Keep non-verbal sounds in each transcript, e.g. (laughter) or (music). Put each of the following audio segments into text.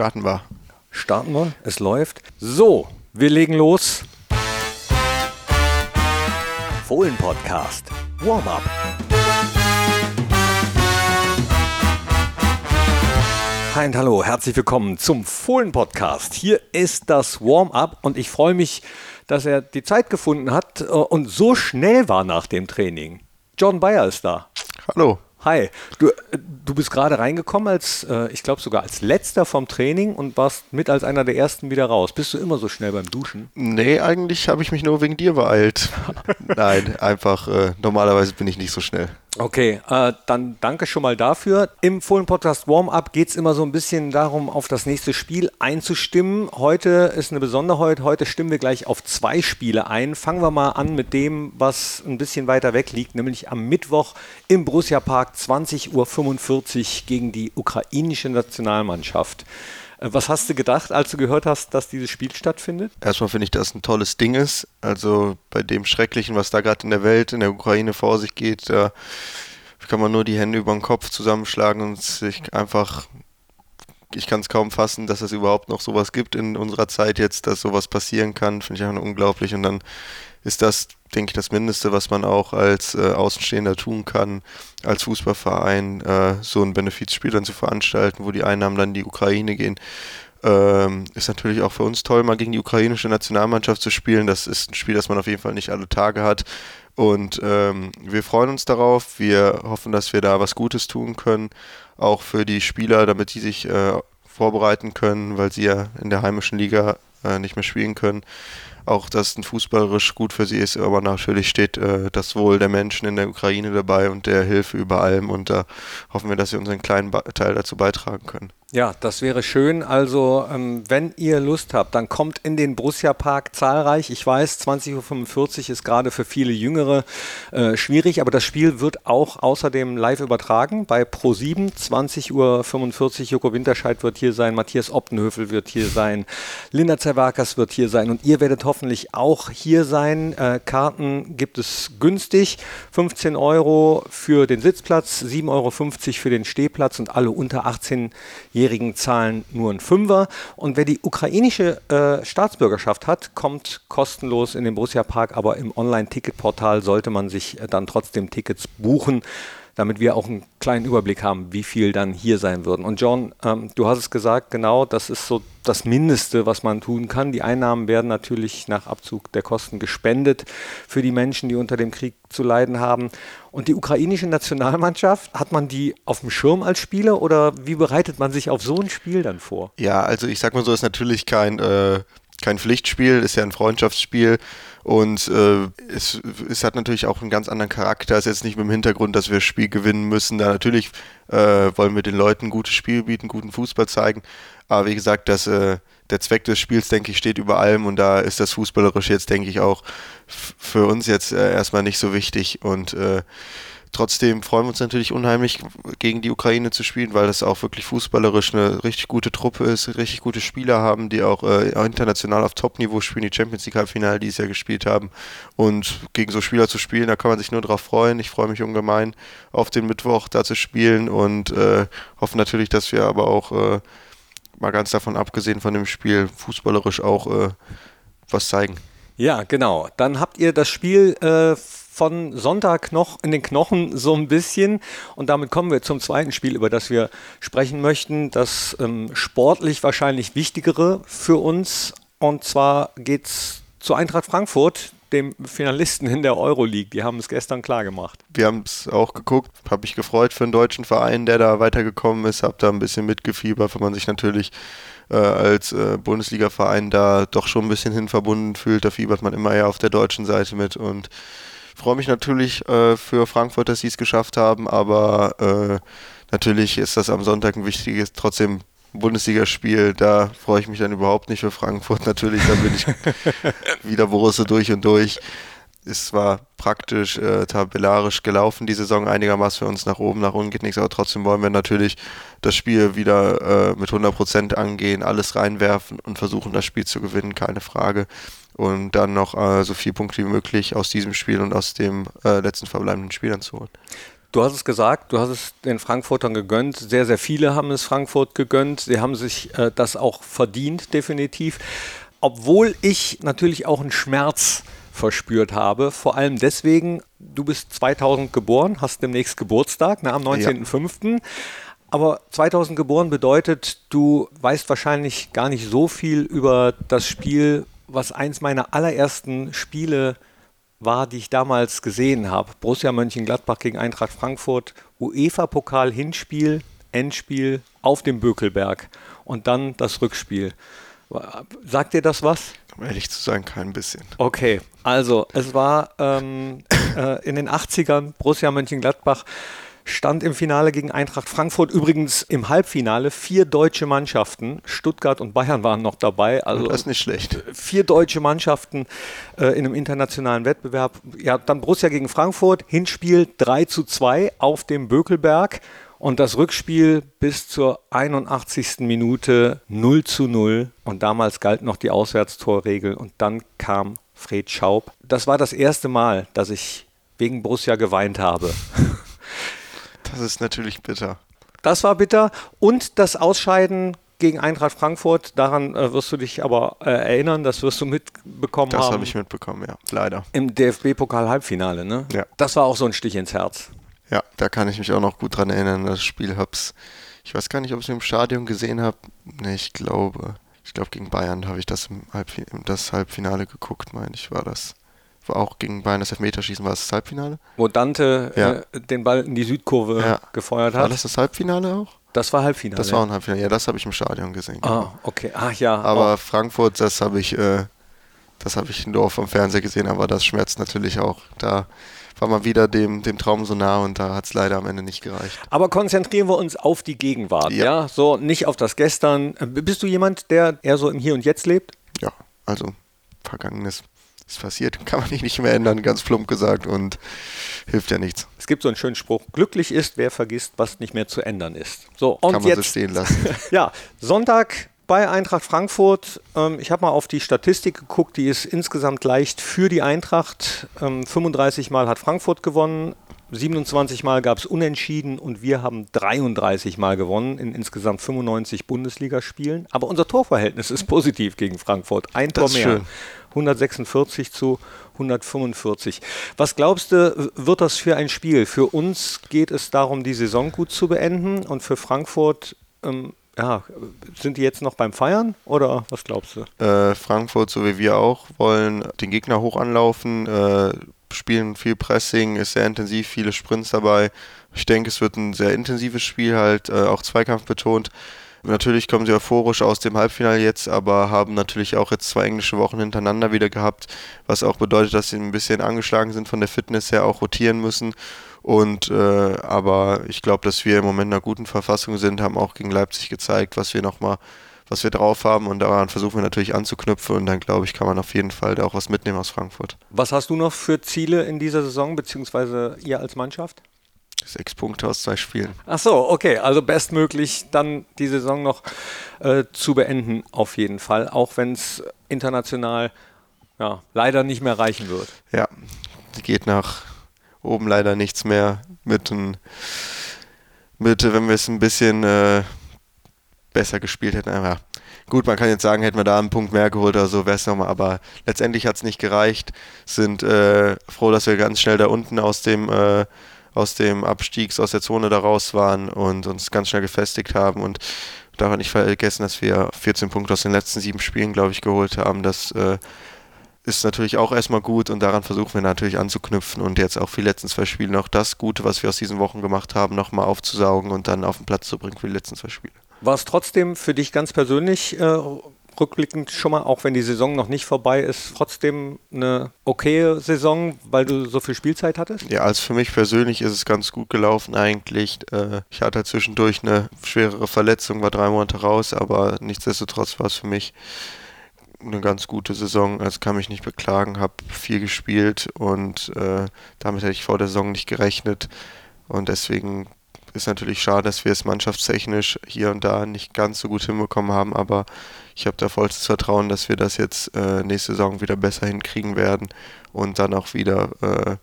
Starten wir. Starten wir, es läuft. So, wir legen los. Fohlen Podcast. Warm-up. Hi und hallo, herzlich willkommen zum Fohlen Podcast. Hier ist das Warm-up und ich freue mich, dass er die Zeit gefunden hat äh, und so schnell war nach dem Training. John Bayer ist da. Hallo. Hi, du, äh, du bist gerade reingekommen als, äh, ich glaube sogar als letzter vom Training und warst mit als einer der ersten wieder raus. Bist du immer so schnell beim Duschen? Nee, eigentlich habe ich mich nur wegen dir beeilt. (laughs) Nein, einfach, äh, normalerweise bin ich nicht so schnell. Okay, äh, dann danke schon mal dafür. Im Fohlen-Podcast Warm-Up geht es immer so ein bisschen darum, auf das nächste Spiel einzustimmen. Heute ist eine Besonderheit. Heute stimmen wir gleich auf zwei Spiele ein. Fangen wir mal an mit dem, was ein bisschen weiter weg liegt, nämlich am Mittwoch im Borussia Park 20.45 Uhr gegen die ukrainische Nationalmannschaft. Äh, was hast du gedacht, als du gehört hast, dass dieses Spiel stattfindet? Erstmal finde ich, dass es ein tolles Ding ist. Also bei dem Schrecklichen, was da gerade in der Welt, in der Ukraine vor sich geht, da kann man nur die Hände über den Kopf zusammenschlagen und sich einfach ich kann es kaum fassen, dass es überhaupt noch sowas gibt in unserer Zeit jetzt, dass sowas passieren kann. Finde ich einfach unglaublich. Und dann ist das, denke ich, das Mindeste, was man auch als äh, Außenstehender tun kann, als Fußballverein, äh, so ein Benefizspiel dann zu veranstalten, wo die Einnahmen dann in die Ukraine gehen. Ähm, ist natürlich auch für uns toll, mal gegen die ukrainische Nationalmannschaft zu spielen. Das ist ein Spiel, das man auf jeden Fall nicht alle Tage hat. Und ähm, wir freuen uns darauf. Wir hoffen, dass wir da was Gutes tun können, auch für die Spieler, damit die sich äh, vorbereiten können, weil sie ja in der heimischen Liga äh, nicht mehr spielen können auch dass ein fußballerisch gut für sie ist, aber natürlich steht äh, das Wohl der Menschen in der Ukraine dabei und der Hilfe über allem und da hoffen wir, dass wir unseren kleinen ba Teil dazu beitragen können. Ja, das wäre schön. Also, ähm, wenn ihr Lust habt, dann kommt in den Borussia Park zahlreich. Ich weiß, 20.45 Uhr ist gerade für viele Jüngere äh, schwierig, aber das Spiel wird auch außerdem live übertragen bei Pro7. 20.45 Uhr. Joko Winterscheid wird hier sein, Matthias Optenhöfel wird hier sein, Linda Zerwakas wird hier sein und ihr werdet hoffentlich auch hier sein. Äh, Karten gibt es günstig. 15 Euro für den Sitzplatz, 7,50 Euro für den Stehplatz und alle unter 18 Jahren Jährigen zahlen nur ein Fünfer. Und wer die ukrainische äh, Staatsbürgerschaft hat, kommt kostenlos in den Borussia Park, aber im Online-Ticketportal sollte man sich äh, dann trotzdem Tickets buchen damit wir auch einen kleinen Überblick haben, wie viel dann hier sein würden. Und John, ähm, du hast es gesagt, genau, das ist so das Mindeste, was man tun kann. Die Einnahmen werden natürlich nach Abzug der Kosten gespendet für die Menschen, die unter dem Krieg zu leiden haben. Und die ukrainische Nationalmannschaft, hat man die auf dem Schirm als Spieler oder wie bereitet man sich auf so ein Spiel dann vor? Ja, also ich sag mal so, ist natürlich kein, äh, kein Pflichtspiel, ist ja ein Freundschaftsspiel. Und äh, es, es hat natürlich auch einen ganz anderen Charakter. Es ist jetzt nicht mit dem Hintergrund, dass wir das Spiel gewinnen müssen. Da natürlich äh, wollen wir den Leuten ein gutes Spiel bieten, guten Fußball zeigen. Aber wie gesagt, das, äh, der Zweck des Spiels, denke ich, steht über allem. Und da ist das Fußballerische jetzt, denke ich, auch für uns jetzt äh, erstmal nicht so wichtig. Und äh, Trotzdem freuen wir uns natürlich unheimlich, gegen die Ukraine zu spielen, weil das auch wirklich fußballerisch eine richtig gute Truppe ist, richtig gute Spieler haben, die auch äh, international auf Top-Niveau spielen, die Champions League Halbfinale dieses Jahr gespielt haben. Und gegen so Spieler zu spielen, da kann man sich nur darauf freuen. Ich freue mich ungemein auf den Mittwoch da zu spielen und äh, hoffe natürlich, dass wir aber auch, äh, mal ganz davon abgesehen von dem Spiel, fußballerisch auch äh, was zeigen. Ja, genau. Dann habt ihr das Spiel äh, von Sonntag noch in den Knochen so ein bisschen. Und damit kommen wir zum zweiten Spiel, über das wir sprechen möchten. Das ähm, sportlich wahrscheinlich wichtigere für uns. Und zwar geht es zu Eintracht Frankfurt, dem Finalisten in der Euroleague. Die haben es gestern klar gemacht. Wir haben es auch geguckt, habe mich gefreut für einen deutschen Verein, der da weitergekommen ist, habe da ein bisschen mitgefiebert, weil man sich natürlich äh, als äh, Bundesliga-Verein da doch schon ein bisschen hin verbunden fühlt. Da fiebert man immer eher auf der deutschen Seite mit und freue mich natürlich äh, für Frankfurt, dass sie es geschafft haben, aber äh, natürlich ist das am Sonntag ein wichtiges, trotzdem Bundesligaspiel, da freue ich mich dann überhaupt nicht für Frankfurt. Natürlich, dann bin ich (laughs) wieder Borussia durch und durch. Es war praktisch äh, tabellarisch gelaufen, die Saison einigermaßen für uns nach oben, nach unten geht nichts, aber trotzdem wollen wir natürlich das Spiel wieder äh, mit 100% angehen, alles reinwerfen und versuchen, das Spiel zu gewinnen, keine Frage und dann noch äh, so viele Punkte wie möglich aus diesem Spiel und aus dem äh, letzten verbleibenden Spiel dann zu holen. Du hast es gesagt, du hast es den Frankfurtern gegönnt. Sehr, sehr viele haben es Frankfurt gegönnt. Sie haben sich äh, das auch verdient, definitiv. Obwohl ich natürlich auch einen Schmerz verspürt habe. Vor allem deswegen, du bist 2000 geboren, hast demnächst Geburtstag, ne, am 19.05. Ja. Aber 2000 geboren bedeutet, du weißt wahrscheinlich gar nicht so viel über das Spiel, was eins meiner allerersten Spiele war, die ich damals gesehen habe. Borussia Mönchengladbach gegen Eintracht Frankfurt, UEFA-Pokal Hinspiel, Endspiel auf dem Bökelberg und dann das Rückspiel. Sagt dir das was? Um ehrlich zu sein, kein bisschen. Okay, also es war ähm, äh, in den 80ern Borussia Mönchengladbach stand im Finale gegen Eintracht Frankfurt. Übrigens im Halbfinale vier deutsche Mannschaften. Stuttgart und Bayern waren noch dabei. Also das ist nicht schlecht. Vier deutsche Mannschaften äh, in einem internationalen Wettbewerb. Ja, dann Borussia gegen Frankfurt. Hinspiel 3 zu 2 auf dem Bökelberg. Und das Rückspiel bis zur 81. Minute 0 zu 0. Und damals galt noch die Auswärtstorregel. Und dann kam Fred Schaub. Das war das erste Mal, dass ich wegen Borussia geweint habe. Das ist natürlich bitter. Das war bitter. Und das Ausscheiden gegen Eintracht Frankfurt, daran äh, wirst du dich aber äh, erinnern, das wirst du mitbekommen das haben. Das habe ich mitbekommen, ja, leider. Im DFB-Pokal-Halbfinale, ne? Ja. Das war auch so ein Stich ins Herz. Ja, da kann ich mich auch noch gut dran erinnern. Das Spiel hab's. Ich weiß gar nicht, ob ich es im Stadion gesehen habe. Ne, ich glaube. Ich glaube, gegen Bayern habe ich das im Halbfinale, das Halbfinale geguckt, meine ich, war das auch gegen Bayern das Elfmeterschießen, war es das Halbfinale? Wo Dante ja. äh, den Ball in die Südkurve ja. gefeuert hat. War das das Halbfinale auch? Das war Halbfinale. Das war ein Halbfinale, ja, das habe ich im Stadion gesehen. Ah, genau. okay. Ach ja. Aber oh. Frankfurt, das habe ich, äh, das habe ich nur vom Fernseher gesehen, aber das schmerzt natürlich auch. Da war man wieder dem, dem Traum so nah und da hat es leider am Ende nicht gereicht. Aber konzentrieren wir uns auf die Gegenwart, ja. ja? So, nicht auf das Gestern. Äh, bist du jemand, der eher so im Hier und Jetzt lebt? Ja, also Vergangenes ist passiert, (laughs) kann man nicht mehr ändern, ganz plump gesagt und hilft ja nichts. Es gibt so einen schönen Spruch, glücklich ist, wer vergisst, was nicht mehr zu ändern ist. So, und kann man jetzt, so stehen lassen. (laughs) ja, Sonntag bei Eintracht Frankfurt. Ähm, ich habe mal auf die Statistik geguckt, die ist insgesamt leicht für die Eintracht. Ähm, 35 Mal hat Frankfurt gewonnen, 27 Mal gab es Unentschieden und wir haben 33 Mal gewonnen in insgesamt 95 Bundesligaspielen. Aber unser Torverhältnis ist positiv gegen Frankfurt. Ein Tor mehr. Schön. 146 zu 145. Was glaubst du, wird das für ein Spiel? Für uns geht es darum, die Saison gut zu beenden und für Frankfurt, ähm, ja, sind die jetzt noch beim Feiern oder was glaubst du? Äh, Frankfurt, so wie wir auch, wollen den Gegner hoch anlaufen, äh, spielen viel Pressing, ist sehr intensiv, viele Sprints dabei. Ich denke, es wird ein sehr intensives Spiel, halt äh, auch Zweikampf betont. Natürlich kommen sie euphorisch aus dem Halbfinale jetzt, aber haben natürlich auch jetzt zwei englische Wochen hintereinander wieder gehabt, was auch bedeutet, dass sie ein bisschen angeschlagen sind von der Fitness her, auch rotieren müssen. Und äh, aber ich glaube, dass wir im Moment in einer guten Verfassung sind, haben auch gegen Leipzig gezeigt, was wir nochmal was wir drauf haben und daran versuchen wir natürlich anzuknüpfen und dann glaube ich, kann man auf jeden Fall da auch was mitnehmen aus Frankfurt. Was hast du noch für Ziele in dieser Saison, beziehungsweise ihr als Mannschaft? Sechs Punkte aus zwei Spielen. Ach so, okay. Also bestmöglich dann die Saison noch äh, zu beenden, auf jeden Fall. Auch wenn es international ja, leider nicht mehr reichen wird. Ja, geht nach oben leider nichts mehr. Mit, ein, mit wenn wir es ein bisschen äh, besser gespielt hätten. Ja, gut, man kann jetzt sagen, hätten wir da einen Punkt mehr geholt oder so, wäre es nochmal. Aber letztendlich hat es nicht gereicht. Sind äh, froh, dass wir ganz schnell da unten aus dem äh, aus dem Abstiegs, aus der Zone da raus waren und uns ganz schnell gefestigt haben und darf nicht vergessen, dass wir 14 Punkte aus den letzten sieben Spielen, glaube ich, geholt haben. Das äh, ist natürlich auch erstmal gut und daran versuchen wir natürlich anzuknüpfen und jetzt auch für die letzten zwei Spiele noch das Gute, was wir aus diesen Wochen gemacht haben, nochmal aufzusaugen und dann auf den Platz zu bringen für die letzten zwei Spiele. War es trotzdem für dich ganz persönlich äh, rückblickend schon mal, auch wenn die Saison noch nicht vorbei ist, trotzdem eine okaye Saison, weil du so viel Spielzeit hattest? Ja, also für mich persönlich ist es ganz gut gelaufen eigentlich. Äh, ich hatte zwischendurch eine schwerere Verletzung, war drei Monate raus, aber nichtsdestotrotz war es für mich eine ganz gute Saison, also kann mich nicht beklagen, habe viel gespielt und äh, damit hätte ich vor der Saison nicht gerechnet und deswegen ist natürlich schade, dass wir es mannschaftstechnisch hier und da nicht ganz so gut hinbekommen haben, aber ich habe da vollstes Vertrauen, dass wir das jetzt äh, nächste Saison wieder besser hinkriegen werden und dann auch wieder äh,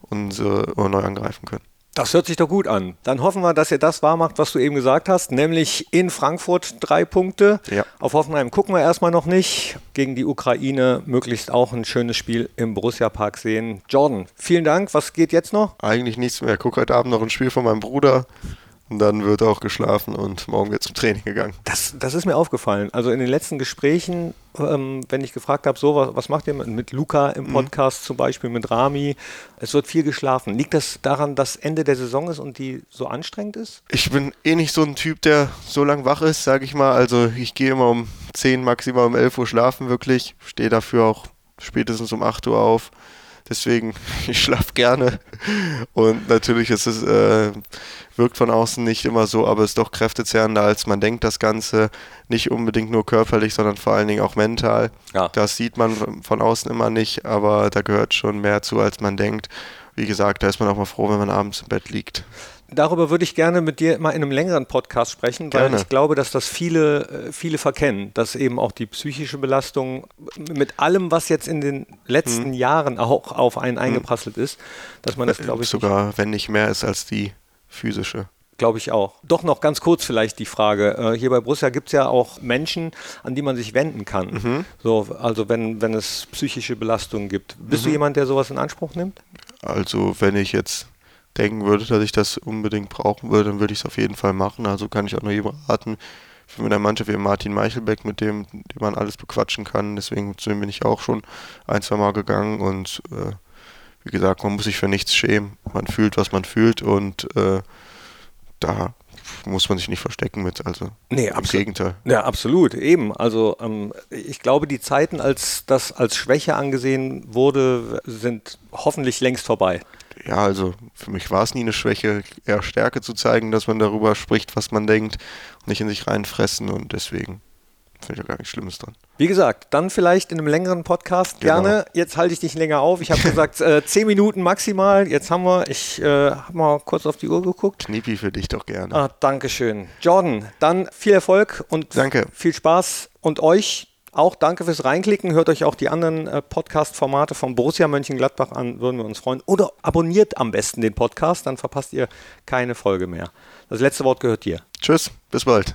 unsere uh, neu angreifen können. Das hört sich doch gut an. Dann hoffen wir, dass ihr das wahr macht, was du eben gesagt hast, nämlich in Frankfurt drei Punkte. Ja. Auf Hoffenheim gucken wir erstmal noch nicht. Gegen die Ukraine möglichst auch ein schönes Spiel im Borussia Park sehen. Jordan, vielen Dank. Was geht jetzt noch? Eigentlich nichts mehr. Ich gucke heute Abend noch ein Spiel von meinem Bruder. Und dann wird auch geschlafen und morgen wird zum Training gegangen. Das, das ist mir aufgefallen. Also in den letzten Gesprächen, ähm, wenn ich gefragt habe, so, was, was macht ihr mit, Luca im Podcast mhm. zum Beispiel, mit Rami, es wird viel geschlafen. Liegt das daran, dass Ende der Saison ist und die so anstrengend ist? Ich bin eh nicht so ein Typ, der so lang wach ist, sage ich mal. Also ich gehe immer um 10, maximal um 11 Uhr schlafen wirklich. Stehe dafür auch spätestens um 8 Uhr auf. Deswegen, (laughs) ich schlafe gerne. Und natürlich ist es, äh, wirkt von außen nicht immer so, aber es ist doch kräftezehrender, als man denkt, das Ganze. Nicht unbedingt nur körperlich, sondern vor allen Dingen auch mental. Ja. Das sieht man von außen immer nicht, aber da gehört schon mehr zu, als man denkt. Wie gesagt, da ist man auch mal froh, wenn man abends im Bett liegt darüber würde ich gerne mit dir mal in einem längeren Podcast sprechen, weil gerne. ich glaube, dass das viele, äh, viele verkennen, dass eben auch die psychische Belastung mit allem, was jetzt in den letzten hm. Jahren auch auf einen hm. eingeprasselt ist, dass man das, glaube ich. Sogar, wenn nicht mehr ist als die physische. Glaube ich auch. Doch noch ganz kurz vielleicht die Frage. Äh, hier bei Borussia gibt es ja auch Menschen, an die man sich wenden kann. Mhm. So, also wenn, wenn es psychische Belastungen gibt. Bist mhm. du jemand, der sowas in Anspruch nimmt? Also wenn ich jetzt denken würde, dass ich das unbedingt brauchen würde, dann würde ich es auf jeden Fall machen. Also kann ich auch nur jedem raten. Ich bin mit Mannschaft wie Martin Meichelbeck, mit dem, dem man alles bequatschen kann. Deswegen zu dem bin ich auch schon ein, zwei Mal gegangen und äh, wie gesagt, man muss sich für nichts schämen. Man fühlt, was man fühlt und äh, da muss man sich nicht verstecken mit. Also nee, im Gegenteil. Ja, absolut. Eben. Also ähm, ich glaube, die Zeiten, als das als Schwäche angesehen wurde, sind hoffentlich längst vorbei ja, also für mich war es nie eine Schwäche, eher Stärke zu zeigen, dass man darüber spricht, was man denkt und nicht in sich reinfressen und deswegen finde ich ja gar nichts Schlimmes dran. Wie gesagt, dann vielleicht in einem längeren Podcast genau. gerne. Jetzt halte ich dich länger auf. Ich habe gesagt, äh, (laughs) zehn Minuten maximal. Jetzt haben wir, ich äh, habe mal kurz auf die Uhr geguckt. Kniepi für dich doch gerne. Ah, Dankeschön. Jordan, dann viel Erfolg und Danke. viel Spaß und euch auch danke fürs Reinklicken. Hört euch auch die anderen äh, Podcast-Formate von Borussia Mönchengladbach an, würden wir uns freuen. Oder abonniert am besten den Podcast, dann verpasst ihr keine Folge mehr. Das letzte Wort gehört dir. Tschüss, bis bald.